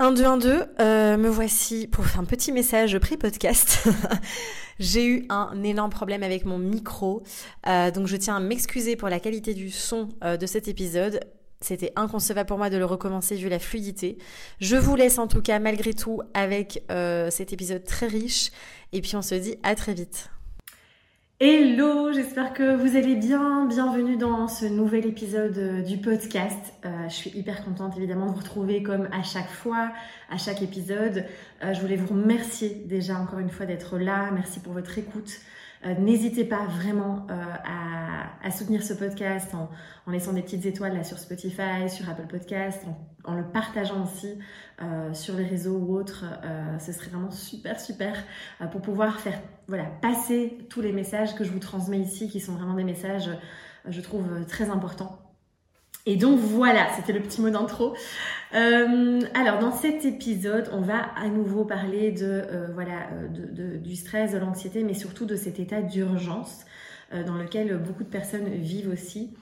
1, 2, 1, 2, me voici pour un petit message pré-podcast. J'ai eu un énorme problème avec mon micro, euh, donc je tiens à m'excuser pour la qualité du son euh, de cet épisode. C'était inconcevable pour moi de le recommencer vu la fluidité. Je vous laisse en tout cas malgré tout avec euh, cet épisode très riche et puis on se dit à très vite. Hello, j'espère que vous allez bien. Bienvenue dans ce nouvel épisode euh, du podcast. Euh, je suis hyper contente évidemment de vous retrouver comme à chaque fois, à chaque épisode. Euh, je voulais vous remercier déjà encore une fois d'être là. Merci pour votre écoute. Euh, n'hésitez pas vraiment euh, à, soutenir ce podcast en, laissant des petites étoiles sur Spotify, sur Apple Podcast, en, le partageant aussi euh, sur les réseaux ou autres. Ce serait vraiment super super pour pouvoir faire passer tous les messages que je vous transmets ici, qui sont vraiment des messages, je trouve très importants et donc voilà, c'était le petit mot d'intro. Euh, alors dans cet épisode, on va à nouveau parler de euh, voilà euh, du stress, de l'anxiété, mais surtout de cet état d'urgence dans lequel beaucoup de personnes vivent aussi.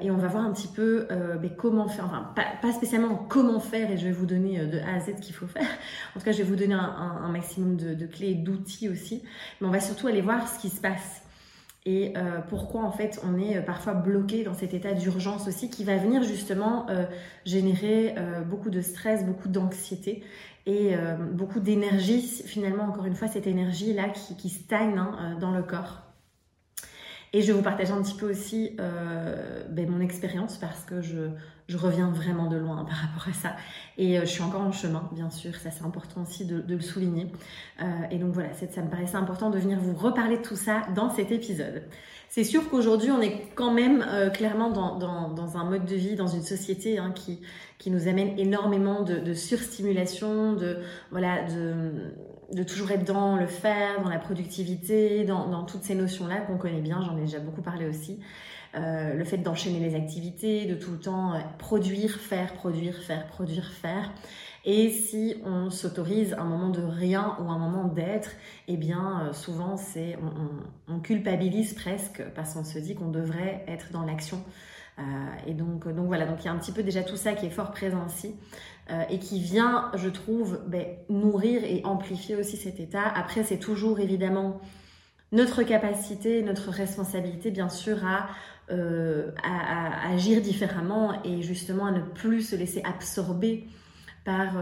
Et on va voir un petit peu ben, comment faire, enfin pas, spécialement comment faire, et je vais vous donner de A à Z ce qu'il faut faire. En tout cas, je vais vous donner un, maximum de, de clés et d'outils aussi. Mais on va surtout aller voir ce qui se passe et euh, pourquoi en fait on est euh, parfois bloqué dans cet état d'urgence aussi qui va venir justement euh, générer beaucoup de stress, beaucoup d'anxiété et beaucoup d'énergie, finalement encore une fois cette énergie là qui, qui stagne hein, dans le corps. Et je vais vous partager un petit peu aussi ben, mon expérience parce que je, je reviens vraiment de loin par rapport à ça. Et euh, je suis encore en chemin, bien sûr, ça c'est important aussi de, le souligner. Euh, et donc voilà, ça me paraissait important de venir vous reparler de tout ça dans cet épisode. C'est sûr qu'aujourd'hui, on est quand même euh, clairement dans, dans, dans, un mode de vie, dans une société hein, qui, qui nous amène énormément de, de surstimulation, de, voilà, de, de toujours être dans le faire, dans la productivité, dans, toutes ces notions-là qu'on connaît bien, j'en ai déjà beaucoup parlé aussi. Euh, le fait d'enchaîner les activités, de tout le temps euh, produire, faire, produire, faire, produire, faire. Et si on s'autorise un moment de rien ou un moment d'être, eh bien euh, souvent c'est on, culpabilise presque parce qu'on se dit qu'on devrait être dans l'action. Euh, et donc donc voilà donc il y a un petit peu déjà tout ça qui est fort présent ici euh, et qui vient je trouve ben, nourrir et amplifier aussi cet état. Après c'est toujours évidemment notre capacité, notre responsabilité bien sûr à euh, agir différemment et justement à ne plus se laisser absorber par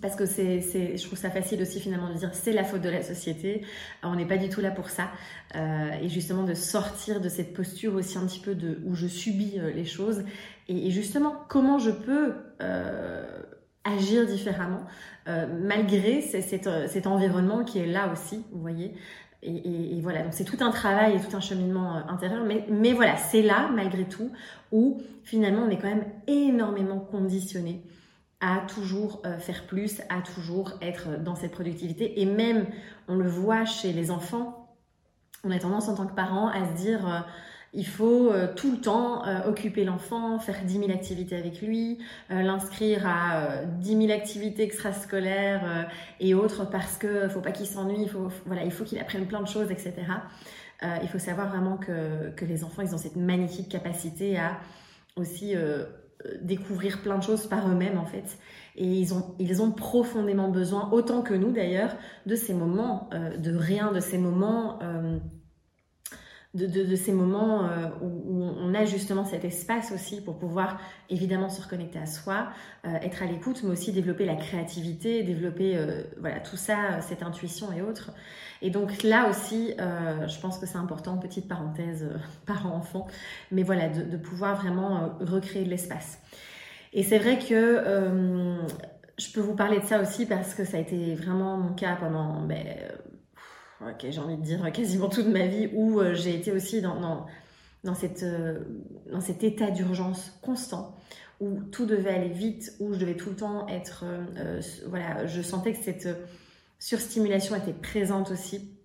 parce que c'est, je trouve ça facile aussi finalement de dire c'est la faute de la société. Alors, on n'est pas du tout là pour ça. Euh, et justement de sortir de cette posture aussi un petit peu de où je subis euh, les choses. Et, justement comment je peux euh, agir différemment euh, malgré cet, environnement qui est là aussi, vous voyez. Et, voilà, donc c'est tout un travail et tout un cheminement euh, intérieur, mais voilà, c'est là, malgré tout, où finalement on est quand même énormément conditionné à toujours euh, faire plus, à toujours être dans cette productivité. Et même, on le voit chez les enfants, on a tendance en tant que parent à se dire... Euh, il faut euh, tout le temps euh, occuper l'enfant, faire 10 000 activités avec lui, euh, l'inscrire à 10 000 activités extrascolaires et autres parce que faut pas qu'il s'ennuie, faut, voilà, il faut qu'il apprenne plein de choses, etc. il faut savoir vraiment que, que les enfants, ils ont cette magnifique capacité à aussi découvrir plein de choses par eux-mêmes en fait. Et ils ont, ils ont profondément besoin, autant que nous d'ailleurs, de ces moments de rien, de ces moments de, de, ces moments euh, où, on a justement cet espace aussi pour pouvoir évidemment se reconnecter à soi, euh, être à l'écoute, mais aussi développer la créativité, développer euh, voilà tout ça, cette intuition et autres. Et donc là aussi, je pense que c'est important, petite parenthèse parent-enfant, mais voilà de, de pouvoir vraiment recréer de l'espace. Et c'est vrai que je peux vous parler de ça aussi parce que ça a été vraiment mon cas pendant, ben, ok, j'ai envie de dire quasiment toute ma vie, où j'ai été aussi dans, dans, dans, cette, dans cet état d'urgence constant, où tout devait aller vite, où je devais tout le temps être, voilà, je sentais que cette surstimulation était présente aussi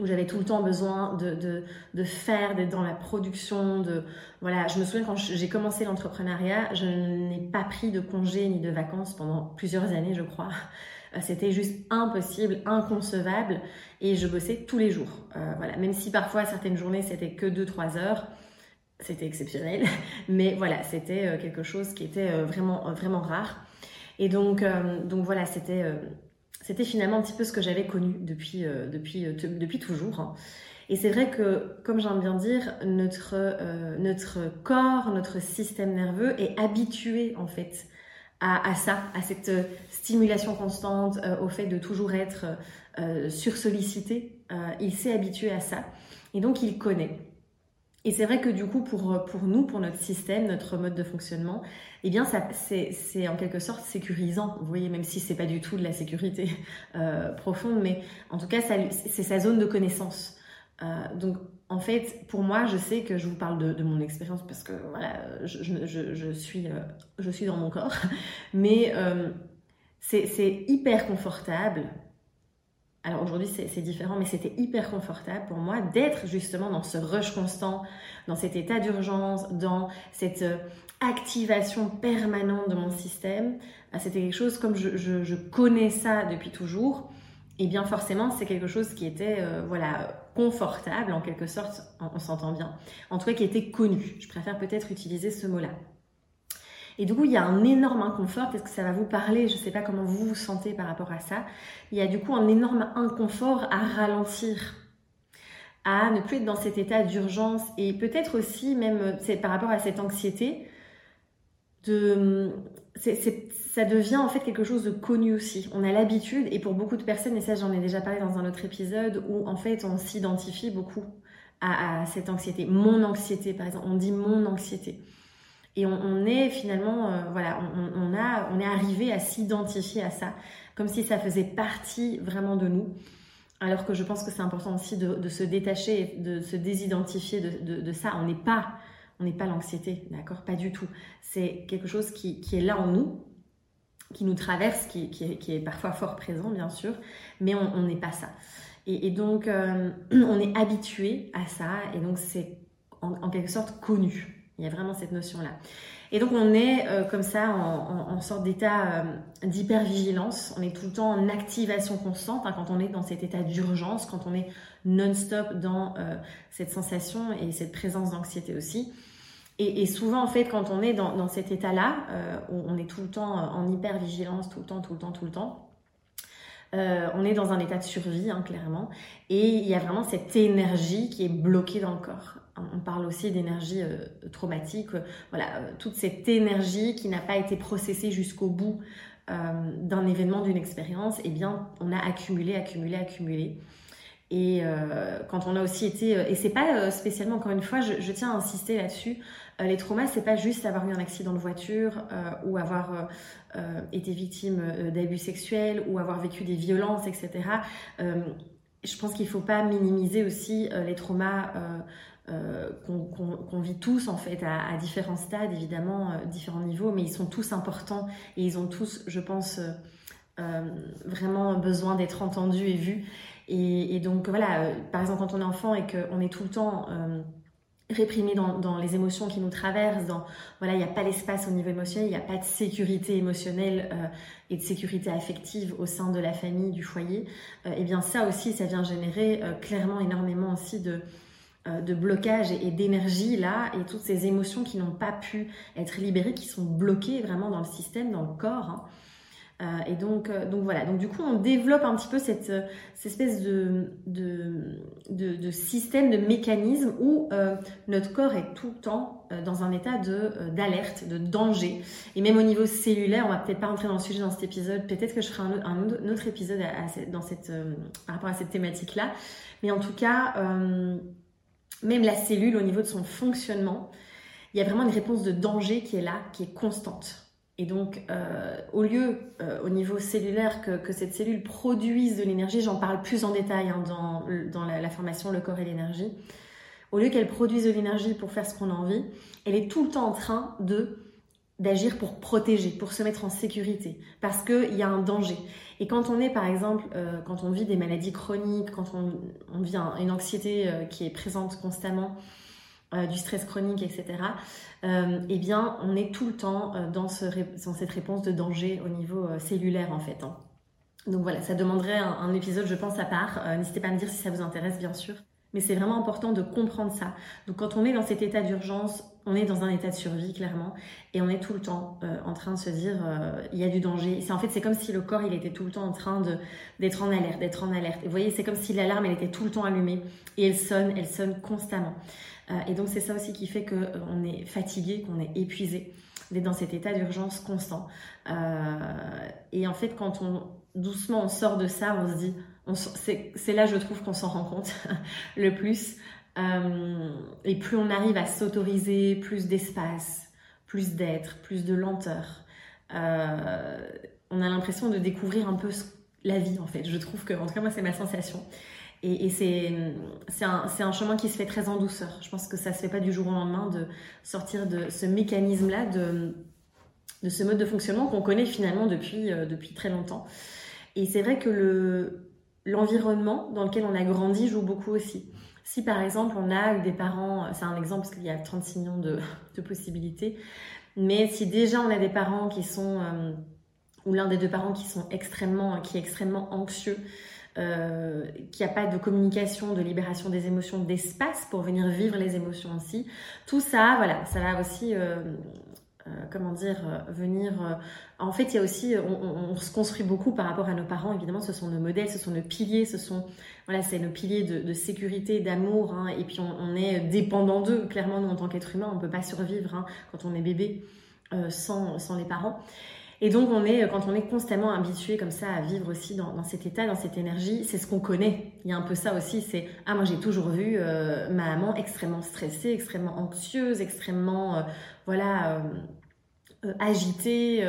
où j'avais tout le temps besoin de, de, de faire, d'être dans la production, de voilà. Je me souviens quand j'ai commencé l'entrepreneuriat, je n'ai pas pris de congé ni de vacances pendant plusieurs années, je crois. Euh, c'était juste impossible, inconcevable, et je bossais tous les jours. Euh, voilà, même si parfois certaines journées c'était que 2-3 heures, c'était exceptionnel, mais voilà, c'était euh, quelque chose qui était vraiment vraiment rare. Et donc donc voilà, c'était c'était finalement un petit peu ce que j'avais connu depuis, euh, depuis, euh, depuis toujours. Hein. Et c'est vrai que, comme j'aime bien dire, notre, euh, notre corps, notre système nerveux est habitué en fait à, ça, à cette stimulation constante, au fait de toujours être sursollicité. il s'est habitué à ça. Et donc il connaît. Et c'est vrai que du coup, pour, pour nous, pour notre système, notre mode de fonctionnement, eh bien, c'est en quelque sorte sécurisant. Vous voyez, même si c'est pas du tout de la sécurité euh, profonde, mais en tout cas, c'est sa zone de connaissance. Euh, donc, en fait, pour moi, je sais que je vous parle de, mon expérience parce que voilà, je, suis, euh, je suis dans mon corps, mais euh, c'est hyper confortable alors aujourd'hui c'est différent, mais c'était hyper confortable pour moi d'être justement dans ce rush constant, dans cet état d'urgence, dans cette euh, activation permanente de mon système. Ah, c'était quelque chose comme je, connais ça depuis toujours. Et bien forcément, c'est quelque chose qui était euh, voilà confortable en quelque sorte, on s'entend bien. En tout cas, qui était connu. Je préfère peut-être utiliser ce mot-là. Et du coup, il y a un énorme inconfort. Peut-être que ça va vous parler? Je ne sais pas comment vous vous sentez par rapport à ça. Il y a du coup un énorme inconfort à ralentir, à ne plus être dans cet état d'urgence et peut-être aussi même c'est par rapport à cette anxiété. De, ça devient en fait quelque chose de connu aussi. On a l'habitude, et pour beaucoup de personnes, et ça j'en ai déjà parlé dans un autre épisode, où en fait on s'identifie beaucoup à, cette anxiété. Mon anxiété, par exemple, on dit mon anxiété. Et on, est finalement, euh, voilà, on, a, on est arrivé à s'identifier à ça, comme si ça faisait partie vraiment de nous. Alors que je pense que c'est important aussi de, se détacher, de se désidentifier de, ça. On n'est pas, on n'est pas l'anxiété, d'accord? Pas du tout. C'est quelque chose qui, est là en nous, qui nous traverse, qui, est, parfois fort présent, bien sûr, mais on n'est pas ça. Et, donc, euh, on est habitué à ça, et donc c'est en quelque sorte connu. Il y a vraiment cette notion-là. Et donc on est euh, comme ça en, sorte d'état euh, d'hypervigilance, on est tout le temps en activation constante hein, quand on est dans cet état d'urgence, quand on est non-stop dans euh, cette sensation et cette présence d'anxiété aussi. Et, souvent en fait quand on est dans, cet état-là, on est tout le temps en hypervigilance, tout le temps, tout le temps, tout le temps, on est dans un état de survie, hein, clairement. Et il y a vraiment cette énergie qui est bloquée dans le corps on parle aussi d'énergie euh, traumatique, euh, voilà, euh, toute cette énergie qui n'a pas été processée jusqu'au bout d'un événement, d'une expérience, eh bien, on a accumulé, accumulé, accumulé. Et quand on a aussi été, et c'est pas spécialement encore une fois, je, tiens à insister là-dessus, les traumas, c'est pas juste avoir eu un accident de voiture ou avoir été victime d'abus sexuels ou avoir vécu des violences, etc. je pense qu'il faut pas minimiser aussi les traumas euh, qu'on vit tous en fait à, différents stades, évidemment, euh, différents niveaux, mais ils sont tous importants et ils ont tous, je pense, euh, vraiment besoin d'être entendus et vus. Et, donc voilà, par exemple, quand on est enfant et qu'on est tout le temps réprimé dans, les émotions qui nous traversent, voilà, il n'y a pas l'espace au niveau émotionnel, il n'y a pas de sécurité émotionnelle et de sécurité affective au sein de la famille, du foyer, et bien ça aussi, ça vient générer clairement énormément aussi de euh, de blocage et d'énergie là et toutes ces émotions qui n'ont pas pu être libérées, qui sont bloquées vraiment dans le système, dans le corps. Hein. Euh, et donc, euh, donc voilà, donc du coup on développe un petit peu cette, espèce de, de, système, de mécanisme où notre corps est tout le temps dans un état d'alerte, de, danger. Et même au niveau cellulaire, on va peut-être pas rentrer dans le sujet dans cet épisode, peut-être que je ferai un, autre épisode dans cette, par rapport à cette thématique-là. Mais en tout cas, même la cellule au niveau de son fonctionnement, il y a vraiment une réponse de danger qui est là, qui est constante. Et donc, euh, au lieu, euh, au niveau cellulaire, que, cette cellule produise de l'énergie, j'en parle plus en détail hein, dans, dans la, formation Le corps et l'énergie, au lieu qu'elle produise de l'énergie pour faire ce qu'on a envie, elle est tout le temps en train de d'agir pour protéger, pour se mettre en sécurité, parce qu'il y a un danger. Et quand on est, par exemple, euh, quand on vit des maladies chroniques, quand on, on vit une anxiété qui est présente constamment, euh, du stress chronique, etc., euh, eh bien, on est tout le temps euh, dans, cette réponse de danger au niveau cellulaire, en fait. Hein. Donc voilà, ça demanderait un, épisode, je pense, à part. N'hésitez pas à me dire si ça vous intéresse, bien sûr. Mais c'est vraiment important de comprendre ça. Donc quand on est dans cet état d'urgence, on est dans un état de survie, clairement, et on est tout le temps en train de se dire, il y a du danger. En fait, c'est comme si le corps, il était tout le temps en train d'être en alerte, d'être en alerte. Et vous voyez, c'est comme si l'alarme, elle était tout le temps allumée, et elle sonne, elle sonne constamment. Euh, et donc c'est ça aussi qui fait qu'on euh, est fatigué, qu'on est épuisé, d'être dans cet état d'urgence constant. Euh, et en fait, quand on doucement on sort de ça, on se dit, c'est là je trouve qu'on s'en rend compte le plus. et plus on arrive à s'autoriser plus d'espace, plus d'être, plus de lenteur, on a l'impression de découvrir un peu la vie en fait. Je trouve que, en tout cas moi c'est ma sensation. Et, c'est un, chemin qui se fait très en douceur. Je pense que ça se fait pas du jour au lendemain de sortir de ce mécanisme-là, de, ce mode de fonctionnement qu'on connaît finalement depuis, euh, très longtemps. Et c'est vrai que le, l'environnement dans lequel on a grandi joue beaucoup aussi. Si par exemple on a des parents, c'est un exemple parce qu'il y a 36 millions de, de, possibilités, mais si déjà on a des parents qui sont, euh, ou l'un des deux parents qui sont extrêmement, qui est extrêmement anxieux, euh, qu'il n'y a pas de communication, de libération des émotions, d'espace pour venir vivre les émotions aussi. Tout ça, voilà, ça va aussi, euh, euh, comment dire, venir. en fait, il y a aussi, on, se construit beaucoup par rapport à nos parents. Évidemment, ce sont nos modèles, ce sont nos piliers, ce sont, voilà, c'est nos piliers de, sécurité, d'amour. Hein, et puis, on, est dépendant d'eux. Clairement, nous, en tant qu'être humain, on ne peut pas survivre hein, quand on est bébé sans, sans les parents. Et donc, on est, quand on est constamment habitué comme ça à vivre aussi dans, cet état, dans cette énergie, c'est ce qu'on connaît. Il y a un peu ça aussi, c'est ah moi j'ai toujours vu euh, ma maman extrêmement stressée, extrêmement anxieuse, extrêmement euh, voilà euh, agitée,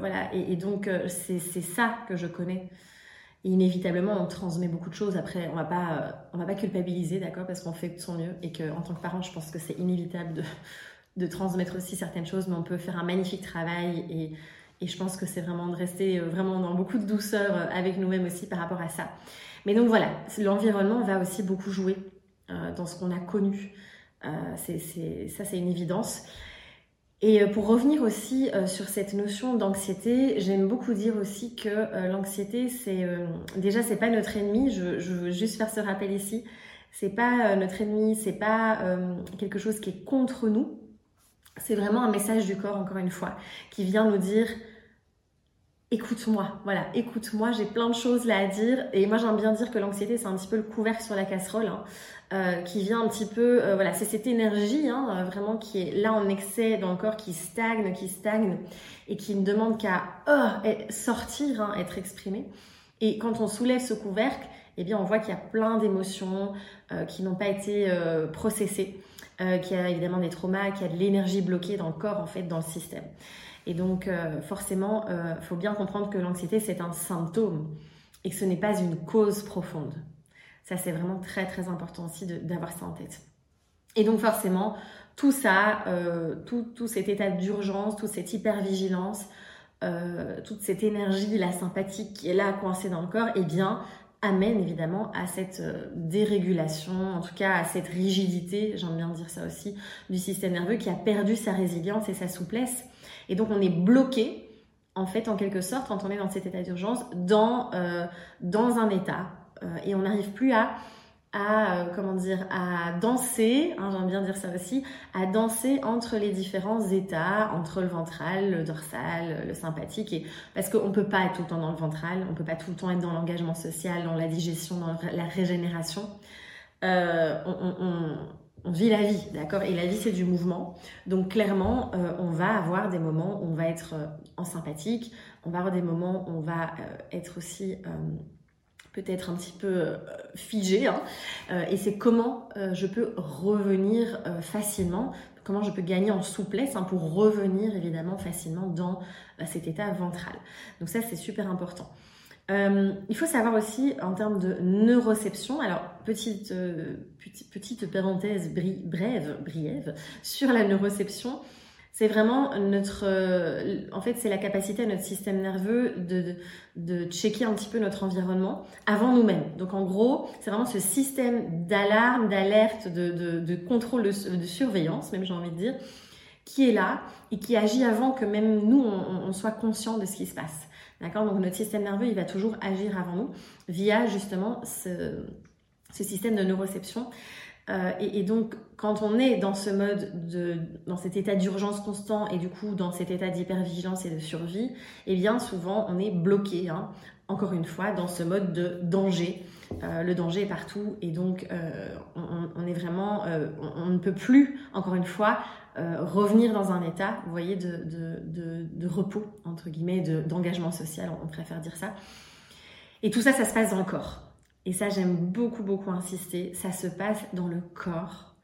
voilà. Et, donc c'est ça que je connais. Et inévitablement, on transmet beaucoup de choses. Après, on va pas va pas culpabiliser, d'accord, parce qu'on fait de son mieux et que en tant que parent, je pense que c'est inévitable de de transmettre aussi certaines choses, mais on peut faire un magnifique travail et et je pense que c'est vraiment de rester euh, vraiment dans beaucoup de douceur euh, avec nous-mêmes aussi par rapport à ça. Mais donc voilà, l'environnement va aussi beaucoup jouer euh, dans ce qu'on a connu. ça, c'est une évidence. Et pour revenir aussi sur cette notion d'anxiété, j'aime beaucoup dire aussi que l'anxiété, c'est déjà c'est pas notre ennemi. Je, je, veux juste faire ce rappel ici. C'est pas notre ennemi, c'est pas quelque chose qui est contre nous c'est vraiment un message du corps, encore une fois, qui vient nous dire écoute-moi, voilà, écoute-moi, j'ai plein de choses là à dire. Et moi, j'aime bien dire que l'anxiété, c'est un petit peu le couvercle sur la casserole, hein, euh, qui vient un petit peu, euh, voilà, c'est cette énergie, hein, euh, vraiment, qui est là en excès dans le corps, qui stagne, qui stagne, et qui ne demande qu'à oh, sortir, hein, être exprimée. Et quand on soulève ce couvercle, eh bien, on voit qu'il y a plein d'émotions qui n'ont pas été processées. Euh, qu'il y a évidemment des traumas, qu'il y a de l'énergie bloquée dans le corps, en fait, dans le système. Et donc, euh, forcément, il euh, faut bien comprendre que l'anxiété, c'est un symptôme et que ce n'est pas une cause profonde. Ça, c'est vraiment très, très important aussi d'avoir ça en tête. Et donc, forcément, tout ça, tout, tout, cet état d'urgence, toute cette hypervigilance, toute cette énergie, la sympathique qui est là coincée dans le corps, eh bien, amène évidemment à cette euh, dérégulation, en tout cas à cette rigidité, j'aime bien dire ça aussi, du système nerveux qui a perdu sa résilience et sa souplesse. Et donc on est bloqué, en fait, en quelque sorte, quand on est dans cet état d'urgence, dans, euh, un état. Euh, et on n'arrive plus à à, euh, comment dire, à danser, hein, j'aime bien dire ça aussi, à danser entre les différents états, entre le ventral, le dorsal, le sympathique, et, parce qu'on peut pas être tout le temps dans le ventral, on peut pas tout le temps être dans l'engagement social, dans la digestion, dans la régénération. Euh, on, vit la vie, d'accord? Et la vie, c'est du mouvement. Donc clairement, euh, on va avoir des moments où on va être en sympathique, on va avoir des moments où on va être aussi peut-être un petit peu figé, hein. et c'est comment je peux revenir facilement, comment je peux gagner en souplesse hein, pour revenir évidemment facilement dans cet état ventral. Donc ça, c'est super important. Euh, il faut savoir aussi en termes de neuroception, alors petite, euh, petite, petite, parenthèse brève sur la neuroception, c'est vraiment notre, euh, en fait, c'est la capacité à notre système nerveux de, checker un petit peu notre environnement avant nous-mêmes. Donc en gros, c'est vraiment ce système d'alarme, d'alerte, de, contrôle, de, surveillance, même j'ai envie de dire, qui est là et qui agit avant que même nous on, on soit conscient de ce qui se passe. D'accord? Donc notre système nerveux, il va toujours agir avant nous via justement ce, système de neuroception. Euh, et, donc, quand on est dans ce mode, de, dans cet état d'urgence constant et du coup dans cet état d'hypervigilance et de survie, eh bien souvent on est bloqué, hein, encore une fois, dans ce mode de danger. Euh, le danger est partout et donc euh, on, est vraiment, on, ne peut plus, encore une fois, euh, revenir dans un état, vous voyez, de, de, de, repos, entre guillemets, d'engagement social, on préfère dire ça. Et tout ça, ça se passe dans le corps. Et ça, j'aime beaucoup, beaucoup insister, ça se passe dans le corps.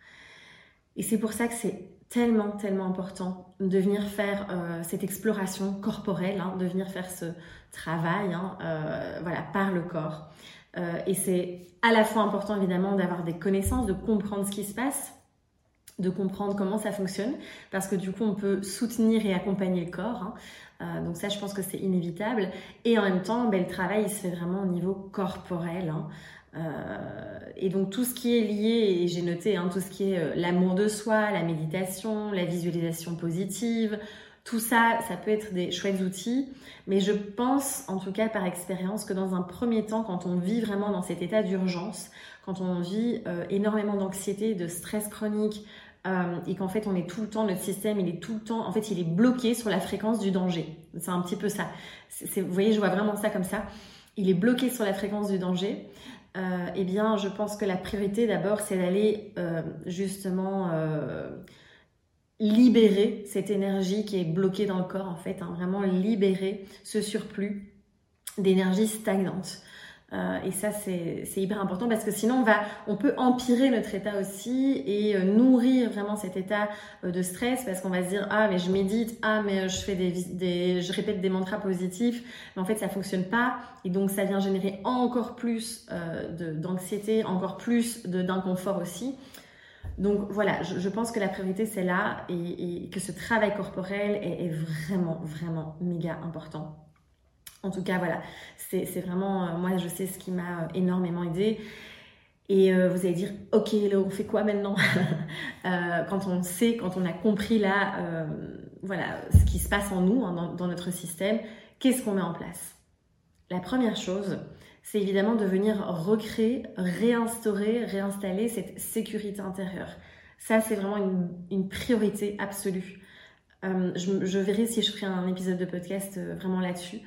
Et c'est pour ça que c'est tellement, tellement important de venir faire euh, cette exploration corporelle, hein, de venir faire ce travail hein, euh, voilà, par le corps. et c'est à la fois important, évidemment, d'avoir des connaissances, de comprendre ce qui se passe, de comprendre comment ça fonctionne, parce que du coup, on peut soutenir et accompagner le corps. Hein. Euh, donc ça, je pense que c'est inévitable. Et en même temps, ben, le travail, il se fait vraiment au niveau corporel. Hein. Euh, et donc tout ce qui est lié, et j'ai noté hein, tout ce qui est euh, l'amour de soi, la méditation, la visualisation positive, tout ça, ça peut être des chouettes outils, mais je pense, en tout cas par expérience, que dans un premier temps, quand on vit vraiment dans cet état d'urgence, quand on vit énormément d'anxiété, de stress chronique, euh, et qu'en fait on est tout le temps, notre système il est tout le temps, en fait il est bloqué sur la fréquence du danger. C'est un petit peu ça. vous voyez, je vois vraiment ça comme ça. Il est bloqué sur la fréquence du danger. Euh, eh bien, je pense que la priorité d'abord, c'est d'aller euh, justement libérer cette énergie qui est bloquée dans le corps, en fait, hein, vraiment libérer ce surplus d'énergie stagnante. Euh, et ça, c'est hyper important parce que sinon, on, peut empirer notre état aussi et euh, nourrir vraiment cet état euh, de stress parce qu'on va se dire ah mais je médite, ah mais je répète des mantras positifs, mais en fait ça fonctionne pas et donc ça vient générer encore plus d'anxiété, encore plus d'inconfort aussi. Donc voilà, je, pense que la priorité c'est là et, que ce travail corporel est vraiment vraiment méga important en tout cas, voilà, c'est vraiment, euh, moi je sais ce qui m'a euh, énormément aidé. Et euh, vous allez dire, ok, on fait quoi maintenant? Quand on sait, quand on a compris là, voilà, ce qui se passe en nous, hein, dans, notre système, qu'est-ce qu'on met en place? La première chose, c'est évidemment de venir recréer, réinstaurer, réinstaller cette sécurité intérieure. Ça, c'est vraiment une, priorité absolue. je, je, verrai si je ferai un épisode de podcast vraiment là-dessus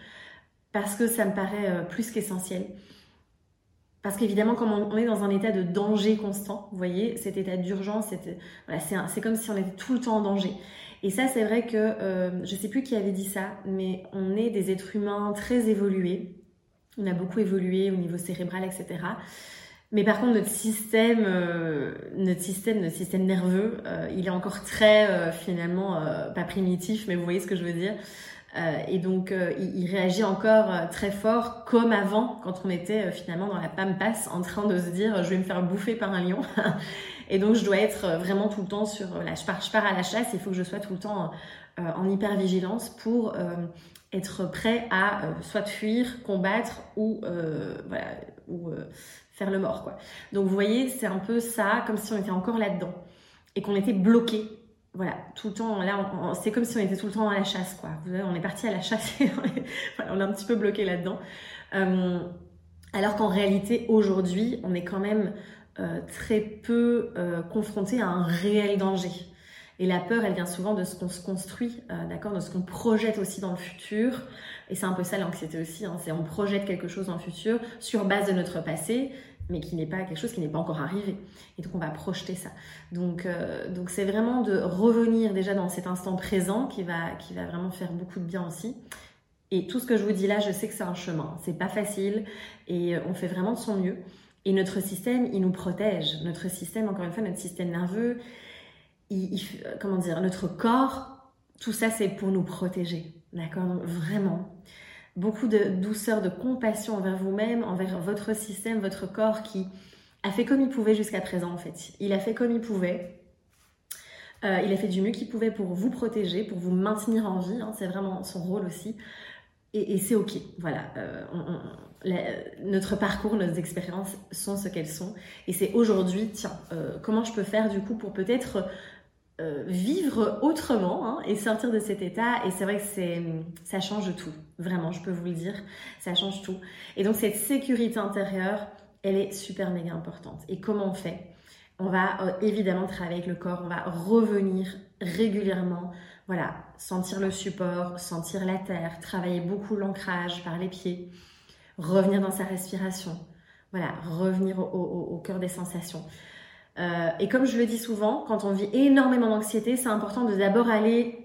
parce que ça me paraît euh, plus qu'essentiel. Parce qu'évidemment, comme on est dans un état de danger constant, vous voyez, cet état d'urgence, c'est comme si on était tout le temps en danger. Et ça, c'est vrai que, euh, je ne sais plus qui avait dit ça, mais on est des êtres humains très évolués. On a beaucoup évolué au niveau cérébral, etc. Mais par contre, notre système, euh, notre système, notre système nerveux, il est encore très, finalement, pas primitif, mais vous voyez ce que je veux dire. Euh, et donc, euh, il, réagit encore euh, très fort, comme avant, quand on était finalement dans la pampas, en train de se dire, je vais me faire bouffer par un lion. et donc, je dois être vraiment tout le temps sur, là, je pars, je pars à la chasse, il faut que je sois tout le temps en hyper vigilance pour être prêt à soit fuir, combattre ou, voilà, ou faire le mort, quoi. Donc, vous voyez, c'est un peu ça, comme si on était encore là-dedans et qu'on était bloqué voilà, tout le temps, là, c'est comme si on était tout le temps à la chasse, quoi. On est parti à la chasse et on est, un petit peu bloqué là-dedans. Euh, alors qu'en réalité, aujourd'hui, on est quand même euh, très peu euh, confronté à un réel danger. Et la peur, elle vient souvent de ce qu'on se construit, d'accord, de ce qu'on projette aussi dans le futur. Et c'est un peu ça l'anxiété aussi, hein, c'est on projette quelque chose dans le futur sur base de notre passé mais qui n'est pas quelque chose qui n'est pas encore arrivé. Et donc on va projeter ça. Donc euh, donc c'est vraiment de revenir déjà dans cet instant présent qui va qui va vraiment faire beaucoup de bien aussi. Et tout ce que je vous dis là, je sais que c'est un chemin. C'est pas facile et on fait vraiment de son mieux. Et notre système, il nous protège. Notre système, encore une fois, notre système nerveux, il, comment dire, notre corps, tout ça, c'est pour nous protéger. D'accord Vraiment. Beaucoup de douceur, de compassion envers vous-même, envers votre système, votre corps qui a fait comme il pouvait jusqu'à présent, en fait. Il a fait comme il pouvait. Euh, il a fait du mieux qu'il pouvait pour vous protéger, pour vous maintenir en vie. Hein. c'est vraiment son rôle aussi. Et, c'est OK. Voilà. Euh, notre parcours, nos expériences sont ce qu'elles sont. Et c'est aujourd'hui, tiens, euh, comment je peux faire du coup pour peut-être vivre autrement hein, et sortir de cet état. Et c'est vrai que c'est, ça change tout. Vraiment, je peux vous le dire. Ça change tout. Et donc cette sécurité intérieure, elle est super méga importante. Et comment on fait? On va euh, évidemment travailler avec le corps, on va revenir régulièrement, voilà, sentir le support, sentir la terre, travailler beaucoup l'ancrage par les pieds, revenir dans sa respiration, voilà, revenir au, cœur des sensations. Euh, et comme je le dis souvent, quand on vit énormément d'anxiété, c'est important de d'abord aller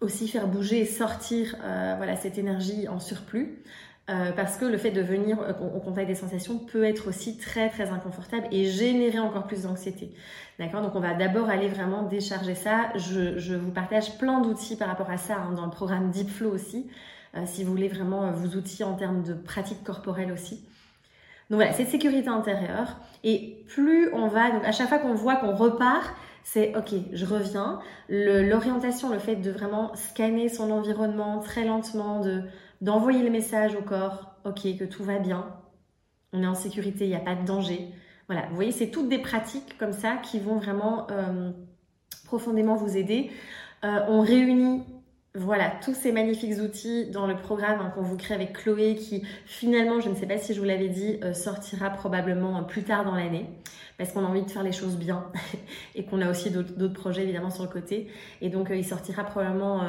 aussi faire bouger et sortir euh, voilà, cette énergie en surplus. Euh, parce que le fait de venir au contact des sensations peut être aussi très très inconfortable et générer encore plus d'anxiété. D'accord? Donc on va d'abord aller vraiment décharger ça. Je, vous partage plein d'outils par rapport à ça hein, dans le programme Deep Flow aussi, euh, si vous voulez vraiment euh, vous outiller en termes de pratique corporelle aussi. Donc voilà, cette sécurité intérieure. Et plus on va, donc à chaque fois qu'on voit qu'on repart, c'est ok, je reviens. L'orientation, le, fait de vraiment scanner son environnement très lentement, de d'envoyer le message au corps, ok, que tout va bien, on est en sécurité, il n'y a pas de danger. Voilà, vous voyez, c'est toutes des pratiques comme ça qui vont vraiment euh, profondément vous aider. Euh, on réunit voilà tous ces magnifiques outils dans le programme hein, qu'on vous crée avec Chloé qui finalement, je ne sais pas si je vous l'avais dit, euh, sortira probablement plus tard dans l'année parce qu'on a envie de faire les choses bien et qu'on a aussi d'autres projets évidemment sur le côté. Et donc il sortira probablement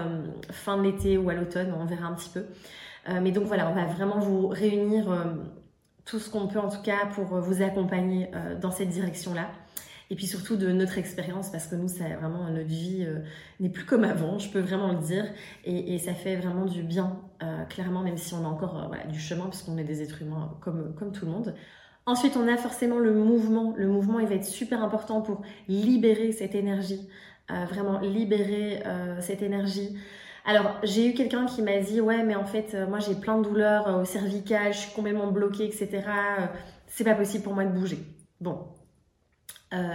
fin de l'été ou à l'automne, on verra un petit peu. Euh, mais donc voilà, on va vraiment vous réunir euh, tout ce qu'on peut en tout cas pour euh, vous accompagner dans cette direction-là. Et puis surtout de notre expérience, parce que nous, ça, vraiment, notre vie n'est plus comme avant, je peux vraiment le dire. Et, ça fait vraiment du bien, clairement, même si on a encore du chemin, parce qu'on est des êtres humains comme, tout le monde. Ensuite, on a forcément le mouvement. Le mouvement, il va être super important pour libérer cette énergie, vraiment libérer cette énergie. Alors, j'ai eu quelqu'un qui m'a dit Ouais, mais en fait, euh, moi j'ai plein de douleurs euh, au cervical, je suis complètement bloquée, etc. Euh, c'est pas possible pour moi de bouger. Bon,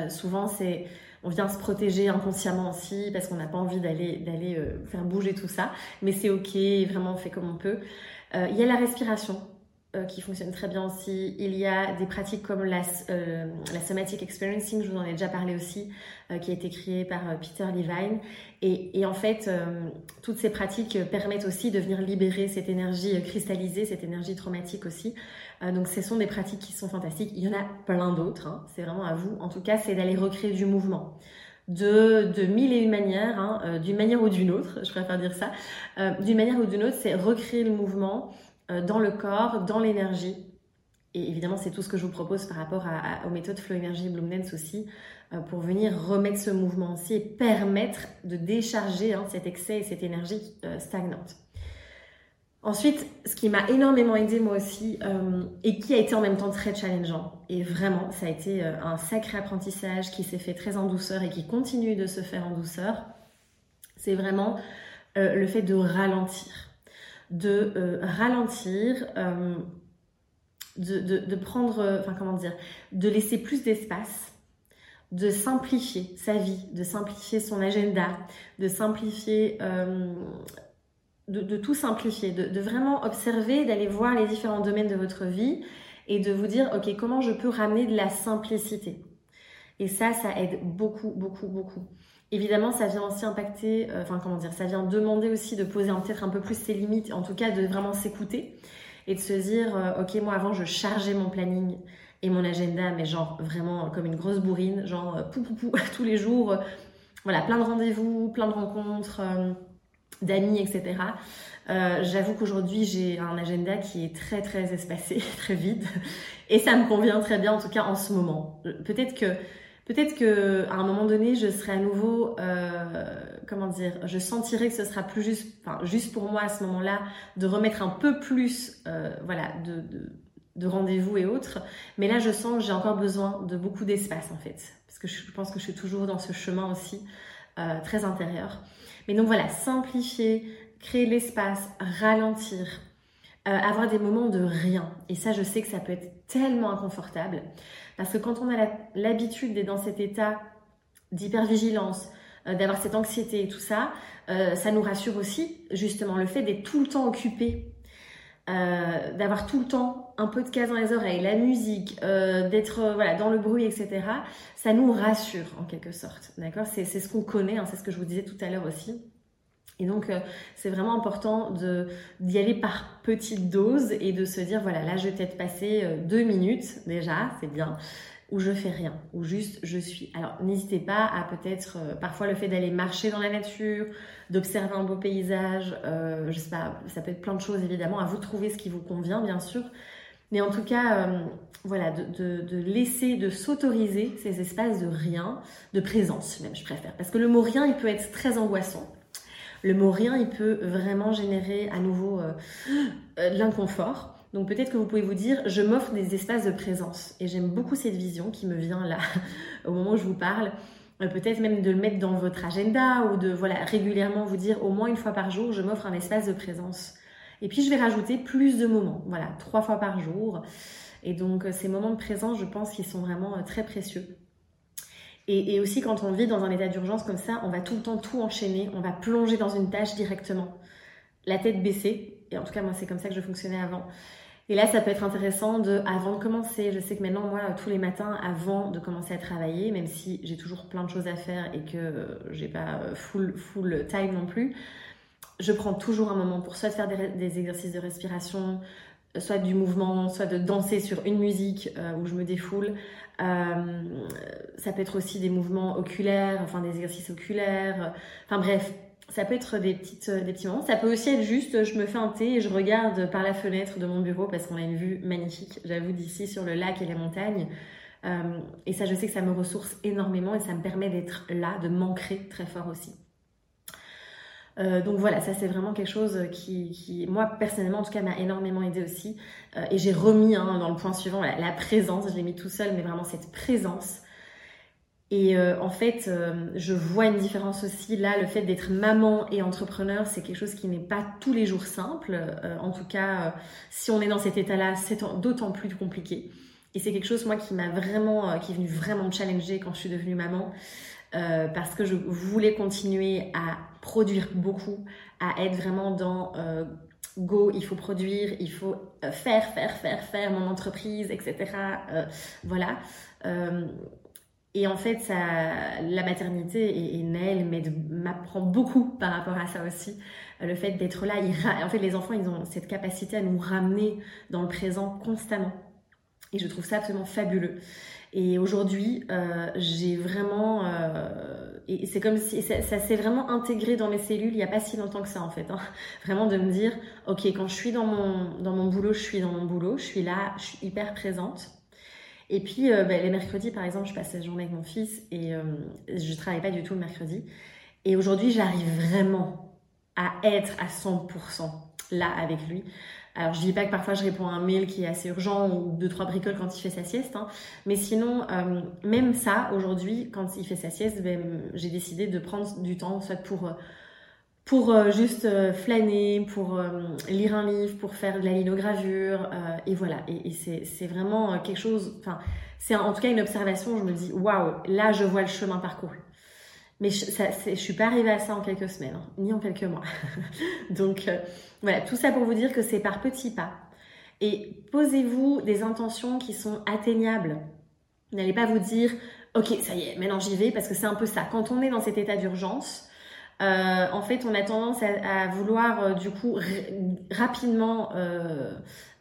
souvent c'est. On vient se protéger inconsciemment aussi parce qu'on n'a pas envie d'aller d'aller faire bouger tout ça, mais c'est ok, vraiment on fait comme on peut. Il y a la respiration. Euh, qui fonctionne très bien aussi. Il y a des pratiques comme la, euh, la somatic experiencing, je vous en ai déjà parlé aussi, euh, qui a été créée par Peter Levine. Et, et en fait, toutes ces pratiques permettent aussi de venir libérer cette énergie cristallisée, cette énergie traumatique aussi. donc, ce sont des pratiques qui sont fantastiques. Il y en a plein d'autres, hein. c'est vraiment à vous. En tout cas, c'est d'aller recréer du mouvement de, de mille et une manières, hein, d'une manière ou d'une autre, je préfère dire ça. d'une manière ou d'une autre, c'est recréer le mouvement euh, dans le corps, dans l'énergie. Et évidemment, c'est tout ce que je vous propose par rapport aux méthodes Flow Energy Bloom Dance aussi, euh, pour venir remettre ce mouvement aussi et permettre de décharger hein, cet excès et cette énergie euh, stagnante. Ensuite, ce qui m'a énormément aidé moi aussi et qui a été en même temps très challengeant, et vraiment, ça a été un sacré apprentissage qui s'est fait très en douceur et qui continue de se faire en douceur, c'est vraiment le fait de ralentir de euh, ralentir, euh, de, prendre, euh, enfin comment dire, de laisser plus d'espace, de simplifier sa vie, de simplifier son agenda, de simplifier, de, tout simplifier, de, vraiment observer, d'aller voir les différents domaines de votre vie et de vous dire, ok, comment je peux ramener de la simplicité. Et ça, ça aide beaucoup, beaucoup, beaucoup. Évidemment, ça vient aussi impacter, euh, enfin comment dire, ça vient demander aussi de poser peut-être un peu plus ses limites, en tout cas de vraiment s'écouter et de se dire, euh, ok, moi avant je chargeais mon planning et mon agenda, mais genre vraiment comme une grosse bourrine, genre euh, pou pou pou tous les jours, voilà, plein de rendez-vous, plein de rencontres, d'amis, etc. J'avoue qu'aujourd'hui j'ai un agenda qui est très très espacé, très vide, et ça me convient très bien en tout cas en ce moment. Peut-être que Peut-être que à un moment donné, je serai à nouveau, euh, comment dire, je sentirai que ce sera plus juste, pour moi à ce moment-là, de remettre un peu plus, euh, voilà, de, de, rendez-vous et autres. Mais là, je sens que j'ai encore besoin de beaucoup d'espace en fait, parce que je pense que je suis toujours dans ce chemin aussi euh, très intérieur. Mais donc voilà, simplifier, créer l'espace, ralentir, avoir des moments de rien. Et ça, je sais que ça peut être tellement inconfortable. Parce que quand on a l'habitude d'être dans cet état d'hypervigilance, euh, d'avoir cette anxiété et tout ça, euh, ça nous rassure aussi, justement, le fait d'être tout le temps occupé, euh, d'avoir tout le temps un peu de casse dans les oreilles, la musique, d'être voilà, dans le bruit, etc. Ça nous rassure en quelque sorte, d'accord? C'est ce qu'on connaît, hein, c'est ce que je vous disais tout à l'heure aussi. Et donc, euh, c'est vraiment important d'y aller par petites doses et de se dire, voilà, là, je vais peut-être passer euh, deux minutes déjà, c'est bien, où je fais rien, où juste je suis. Alors, n'hésitez pas à peut-être, euh, parfois, le fait d'aller marcher dans la nature, d'observer un beau paysage, je sais pas, ça peut être plein de choses, évidemment, à vous trouver ce qui vous convient, bien sûr. Mais en tout cas, voilà, de, de, laisser, de s'autoriser ces espaces de rien, de présence même, je préfère. Parce que le mot rien, il peut être très angoissant le mot rien, il peut vraiment générer à nouveau euh, euh, de l'inconfort. Donc peut-être que vous pouvez vous dire, je m'offre des espaces de présence. Et j'aime beaucoup cette vision qui me vient là, au moment où je vous parle. Euh, peut-être même de le mettre dans votre agenda ou de voilà régulièrement vous dire au moins une fois par jour, je m'offre un espace de présence. Et puis je vais rajouter plus de moments, voilà, trois fois par jour. Et donc ces moments de présence, je pense qu'ils sont vraiment très précieux. Et, aussi quand on vit dans un état d'urgence comme ça, on va tout le temps tout enchaîner, on va plonger dans une tâche directement, la tête baissée. Et en tout cas, moi, c'est comme ça que je fonctionnais avant. Et là, ça peut être intéressant de, avant de commencer, je sais que maintenant, moi, tous les matins, avant de commencer à travailler, même si j'ai toujours plein de choses à faire et que euh, j'ai pas full, full time non plus, je prends toujours un moment pour soit faire des exercices de respiration, soit du mouvement, soit de danser sur une musique euh, où je me défoule. Euh, ça peut être aussi des mouvements oculaires, enfin des exercices oculaires. Enfin bref, ça peut être des, petites, euh, des petits moments. Ça peut aussi être juste, je me fais un thé et je regarde par la fenêtre de mon bureau parce qu'on a une vue magnifique, j'avoue, d'ici sur le lac et les montagnes. et ça, je sais que ça me ressource énormément et ça me permet d'être là, de m'ancrer très fort aussi. Euh, donc voilà, ça c'est vraiment quelque chose qui, moi personnellement en tout cas, m'a énormément aidé aussi. Euh, et j'ai remis hein, dans le point suivant la, présence, je l'ai mis tout seul, mais vraiment cette présence. Et euh, en fait, je vois une différence aussi là, le fait d'être maman et entrepreneur, c'est quelque chose qui n'est pas tous les jours simple. en tout cas, si on est dans cet état-là, c'est d'autant plus compliqué. Et c'est quelque chose moi qui m'a vraiment, qui est venu vraiment me challenger quand je suis devenue maman. Euh, parce que je voulais continuer à produire beaucoup, à être vraiment dans euh, go, il faut produire, il faut euh, faire, faire, faire, faire mon entreprise, etc. voilà. et en fait, la maternité et, et Naël m'apprend beaucoup par rapport à ça aussi. Le fait d'être là, en fait, les enfants, ils ont cette capacité à nous ramener dans le présent constamment. Et je trouve ça absolument fabuleux. Et aujourd'hui, euh, j'ai vraiment, euh, et c'est comme si ça, s'est vraiment intégré dans mes cellules. Il n'y a pas si longtemps que ça en fait. Hein. Vraiment de me dire, ok, quand je suis dans mon dans mon boulot, je suis dans mon boulot, je suis là, je suis hyper présente. Et puis euh, ben, les mercredis, par exemple, je passe la journée avec mon fils et je travaille pas du tout le mercredi. Et aujourd'hui, j'arrive vraiment à être à 100% là avec lui. Alors je dis pas que parfois je réponds à un mail qui est assez urgent ou deux trois bricoles quand il fait sa sieste, hein. mais sinon euh, même ça aujourd'hui quand il fait sa sieste, ben, j'ai décidé de prendre du temps soit pour euh, pour euh, juste flâner, pour lire un livre, pour faire de la linogravure et voilà et, c'est vraiment quelque chose, enfin c'est en tout cas une observation. Je me dis waouh là je vois le chemin parcouru. Mais je, ça, suis pas arrivée à ça en quelques semaines, hein, ni en quelques mois. Donc euh, voilà, tout ça pour vous dire que c'est par petits pas. Et posez-vous des intentions qui sont atteignables. N'allez pas vous dire, ok, ça y est, maintenant j'y vais, parce que c'est un peu ça. Quand on est dans cet état d'urgence, euh, en fait, on a tendance à, vouloir euh, du coup rapidement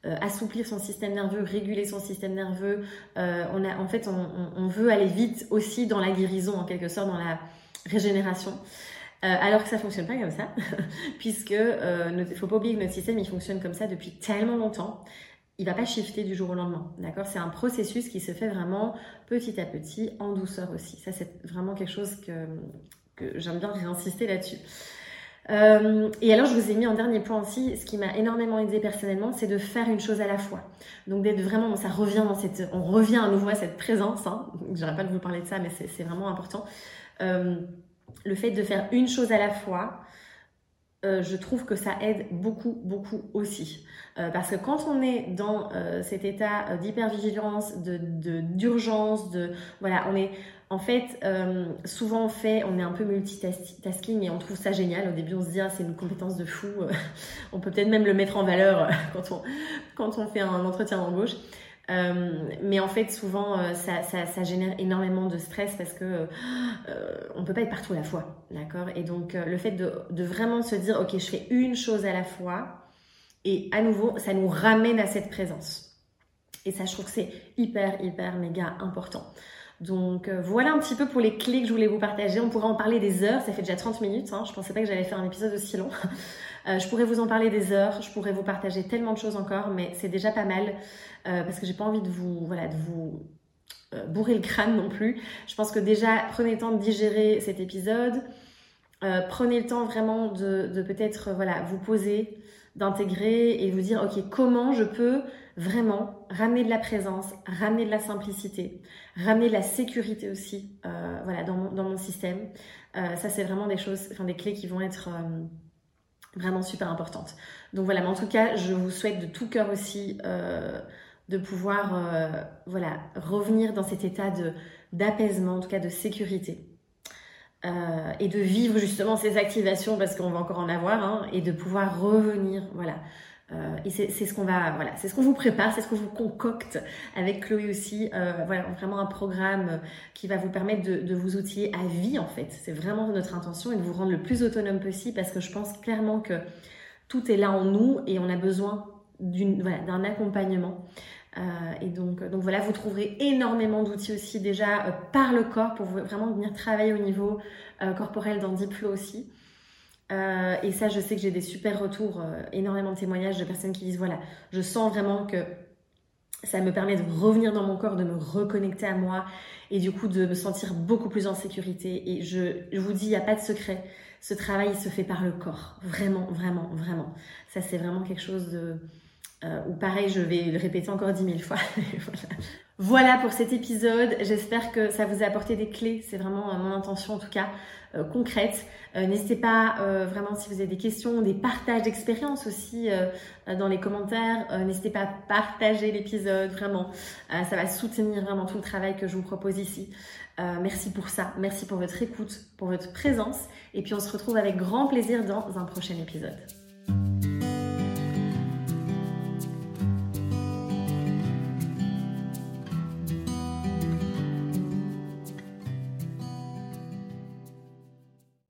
assouplir son système nerveux, réguler son système nerveux. en fait, on, veut aller vite aussi dans la guérison, en quelque sorte, dans la régénération. Euh, alors que ça fonctionne pas comme ça, puisque euh, ne faut pas oublier que notre système il fonctionne comme ça depuis tellement longtemps. il va pas shifter du jour au lendemain, d'accord? C'est un processus qui se fait vraiment petit à petit, en douceur aussi. Ça, c'est vraiment quelque chose que, j'aime bien réinsister là-dessus. Euh, et alors, je vous ai mis en dernier point aussi, ce qui m'a énormément aidé personnellement, c'est de faire une chose à la fois. Donc d'être vraiment, ça revient dans cette, on revient à nouveau à cette présence. Hein. J'aurais pas de vous parler de ça, mais c'est vraiment important. Euh, le fait de faire une chose à la fois, euh, je trouve que ça aide beaucoup, beaucoup aussi. Euh, parce que quand on est dans cet état d'hypervigilance, d'urgence, de, voilà, on est en fait souvent on fait, on est un peu multitasking et on trouve ça génial. Au début, on se dit ah, c'est une compétence de fou. on peut peut-être même le mettre en valeur quand on quand on fait un entretien d'embauche. Euh, mais en fait, souvent, euh, ça, génère énormément de stress parce que euh, on peut pas être partout à la fois, d'accord? Et donc, le fait de, de, vraiment se dire, ok, je fais une chose à la fois, et à nouveau, ça nous ramène à cette présence. Et ça, je trouve que c'est hyper, hyper, méga important. Donc voilà un petit peu pour les clés que je voulais vous partager. On pourrait en parler des heures, ça fait déjà 30 minutes. Hein. Je pensais pas que j'allais faire un épisode aussi long. Euh, je pourrais vous en parler des heures, je pourrais vous partager tellement de choses encore, mais c'est déjà pas mal euh, parce que j'ai pas envie de vous, voilà, de vous euh, bourrer le crâne non plus. Je pense que déjà prenez le temps de digérer cet épisode. prenez le temps vraiment de, peut-être voilà vous poser, d'intégrer et vous dire ok comment je peux vraiment ramener de la présence, ramener de la simplicité, ramener de la sécurité aussi voilà dans mon, dans mon système. ça c'est vraiment des choses, enfin des clés qui vont être vraiment super importante. Donc voilà, mais en tout cas, je vous souhaite de tout cœur aussi euh, de pouvoir euh, voilà, revenir dans cet état d'apaisement, en tout cas de sécurité. Euh, et de vivre justement ces activations parce qu'on va encore en avoir hein, et de pouvoir revenir voilà euh, et c'est ce qu'on va, voilà, c'est ce qu'on vous prépare, c'est ce qu'on vous concocte avec Chloé aussi. Euh, voilà, vraiment un programme qui va vous permettre de, vous outiller à vie en fait. C'est vraiment notre intention et de vous rendre le plus autonome possible parce que je pense clairement que tout est là en nous et on a besoin d'une, voilà, d'un accompagnement. Euh, et donc, donc voilà, vous trouverez énormément d'outils aussi déjà euh, par le corps pour vraiment venir travailler au niveau euh, corporel dans Deep Flow aussi. Euh, et ça, je sais que j'ai des super retours, euh, énormément de témoignages de personnes qui disent voilà, je sens vraiment que ça me permet de revenir dans mon corps, de me reconnecter à moi et du coup de me sentir beaucoup plus en sécurité. Et je, vous dis, il n'y a pas de secret. Ce travail se fait par le corps. Vraiment, vraiment, vraiment. Ça, c'est vraiment quelque chose de, euh, ou pareil, je vais le répéter encore dix mille fois. voilà. Pour cet épisode. J'espère que ça vous a apporté des clés. C'est vraiment mon intention en tout cas euh, concrète. Euh, n'hésitez pas vraiment si vous avez des questions, des partages d'expériences aussi dans les commentaires. N'hésitez pas à partager l'épisode. Vraiment, ça va soutenir vraiment tout le travail que je vous propose ici. merci pour ça. Merci pour votre écoute, pour votre présence. Et puis on se retrouve avec grand plaisir dans un prochain épisode.